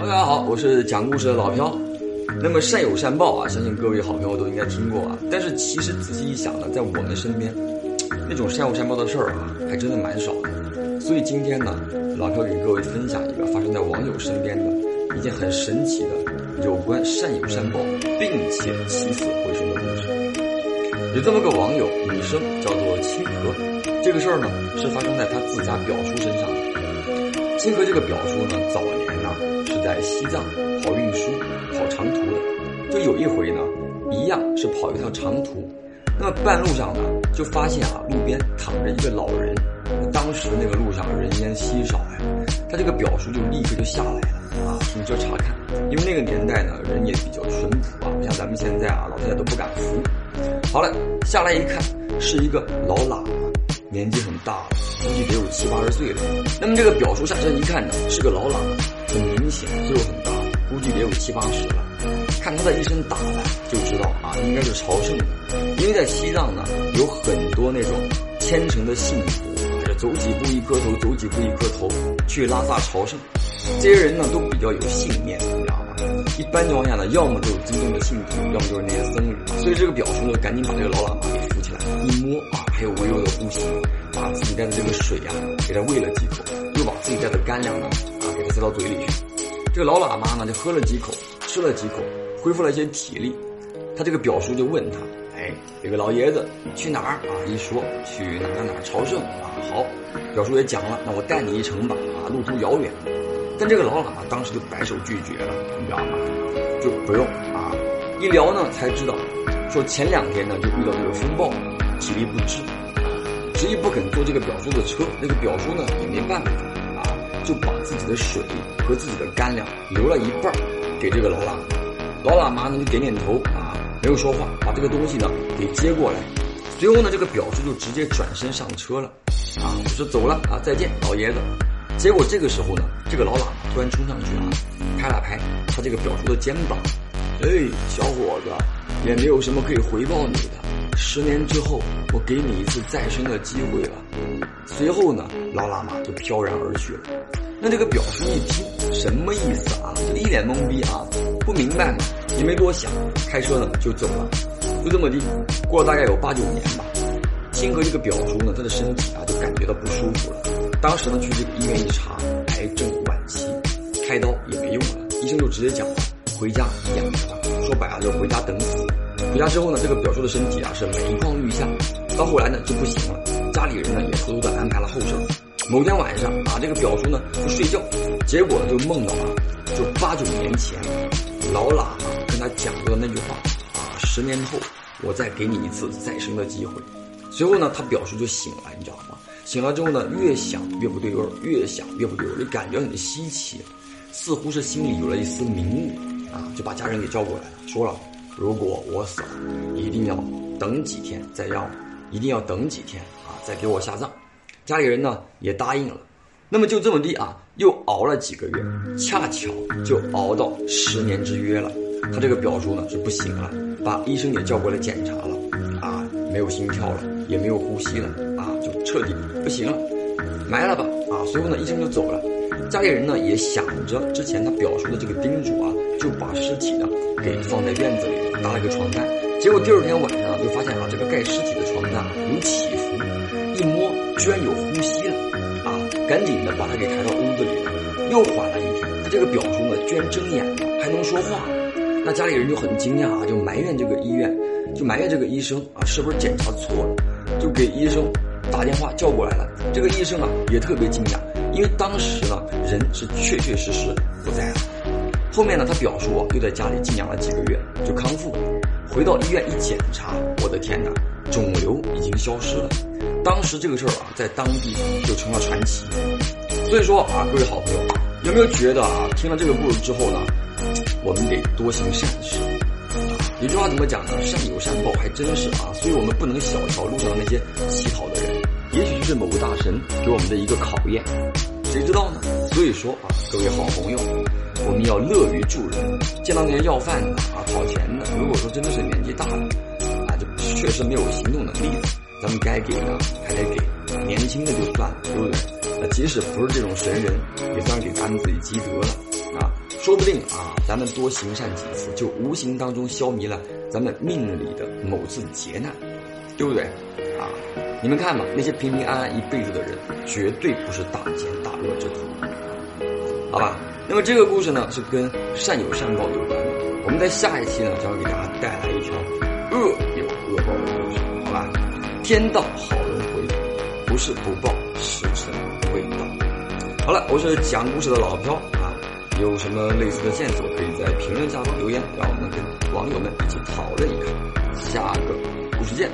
大家好，我是讲故事的老飘。那么善有善报啊，相信各位好朋友都应该听过啊。但是其实仔细一想呢，在我们身边，那种善有善报的事儿啊，还真的蛮少的。所以今天呢，老飘给各位分享一个发生在网友身边的一件很神奇的有关善有善报，并且起死回生的故事。有这么个网友，女生叫做清河，这个事儿呢是发生在她自家表叔身上的。金河这个表叔呢，早年呢是在西藏跑运输、跑长途的。就有一回呢，一样是跑一趟长途，那么半路上呢，就发现啊，路边躺着一个老人。当时那个路上人烟稀少呀，他这个表叔就立刻就下来了啊，你就查看，因为那个年代呢，人也比较淳朴啊，不像咱们现在啊，老太太都不敢扶。好了，下来一看，是一个老喇嘛，年纪很大了，估计得有七八十岁了。那么这个表叔下车一看呢，是个老喇嘛，很明显岁数很大，估计得有七八十了。看他的一身打扮，就知道啊，应该是朝圣的。因为在西藏呢，有很多那种虔诚的信徒，这走几步一磕头，走几步一磕头，去拉萨朝圣。这些人呢，都比较有信念，你知道吗？一般情况下呢，要么就是真正的信徒，要么就是那些僧侣。所以这个表叔呢，赶紧把这个老喇嘛给，一摸啊，还有微弱的呼吸，把自己带的这个水呀，给他喂了几口，又把自己带的干粮呢，啊，给他塞到嘴里去。这个老喇嘛呢，就喝了几口，吃了几口，恢复了一些体力。他这个表叔就问他：“哎，这个老爷子去哪儿啊？”一说去哪哪哪朝圣啊。好，表叔也讲了，那我带你一程吧。啊，路途遥远。但这个老喇嘛当时就摆手拒绝了，你知道吗？就不用啊。一聊呢，才知道，说前两天呢就遇到这个风暴，体力不支啊，执意不肯坐这个表叔的车。那个表叔呢也没办法啊，就把自己的水和自己的干粮留了一半给这个老喇。老喇嘛呢就点点头啊，没有说话，把这个东西呢给接过来。随后呢，这个表叔就直接转身上车了，啊，就说走了啊，再见，老爷子。结果这个时候呢，这个老喇嘛突然冲上去啊，拍了拍他这个表叔的肩膀，哎，小伙子，也没有什么可以回报你的，十年之后我给你一次再生的机会了。随后呢，老喇嘛就飘然而去了。那这个表叔一听什么意思啊？就一脸懵逼啊，不明白嘛，也没多想，开车呢就走了。就这么地，过了大概有八九年吧。清河这个表叔呢，他的身体啊就感觉到不舒服了。当时呢去这个医院一查，癌症晚期，开刀也没用了。医生就直接讲了，回家养着吧。说白了就是回家等死。回家之后呢，这个表叔的身体啊是每况愈下。到后来呢就不行了，家里人呢也偷偷的安排了后事。某天晚上啊，这个表叔呢就睡觉，结果就梦到了，就八九年前，老喇嘛跟他讲过的那句话啊，十年后我再给你一次再生的机会。随后呢，他表叔就醒了，你知道吗？醒了之后呢，越想越不对味儿，越想越不对味儿，就感觉很稀奇，似乎是心里有了一丝明悟啊，就把家人给叫过来了，说了，如果我死了，一定要等几天再让我，一定要等几天啊，再给我下葬。家里人呢也答应了，那么就这么地啊，又熬了几个月，恰巧就熬到十年之约了。他这个表叔呢是不行了，把医生也叫过来检查了，啊，没有心跳了，也没有呼吸了，啊，就彻底不行了，埋了吧，啊，随后呢医生就走了，家里人呢也想着之前他表叔的这个叮嘱啊，就把尸体呢给放在院子里搭了个床单，结果第二天晚上就发现啊这个盖尸体的床单有起伏，一摸居然有呼吸了，啊，赶紧的把他给抬到屋子里，又缓了一天，他这个表叔呢居然睁眼了，还能说话。那家里人就很惊讶啊，就埋怨这个医院，就埋怨这个医生啊，是不是检查错了？就给医生打电话叫过来了。这个医生啊也特别惊讶，因为当时呢人是确确实实不在了。后面呢他表叔啊又在家里静养了几个月，就康复了。回到医院一检查，我的天哪，肿瘤已经消失了。当时这个事儿啊在当地就成了传奇。所以说啊，各位好朋友，有没有觉得啊听了这个故事之后呢？我们得多行善事，有句话怎么讲呢？善有善报，还真是啊。所以我们不能小瞧路上的那些乞讨的人，也许就是某个大神给我们的一个考验，谁知道呢？所以说啊，各位好朋友，我们要乐于助人。见到那些要饭的啊、讨钱的，如果说真的是年纪大了，啊，就确实没有行动能力的，咱们该给的还得给。年轻的就算了，对不对？那即使不是这种神人，也算是给咱们自己积德了啊。说不定啊，咱们多行善几次，就无形当中消弭了咱们命里的某次劫难，对不对？你们看嘛，那些平平安安一辈子的人，绝对不是大奸大恶之徒，好吧？那么这个故事呢，是跟善有善报有关的。我们在下一期呢，将会给大家带来一条恶有恶报的故事，好吧？天道好轮回，不是不报，时辰未到。好了，我是讲故事的老飘啊，有什么类似的线索，可以在评论下方留言，让我们跟网友们一起讨论一下。下个故事见。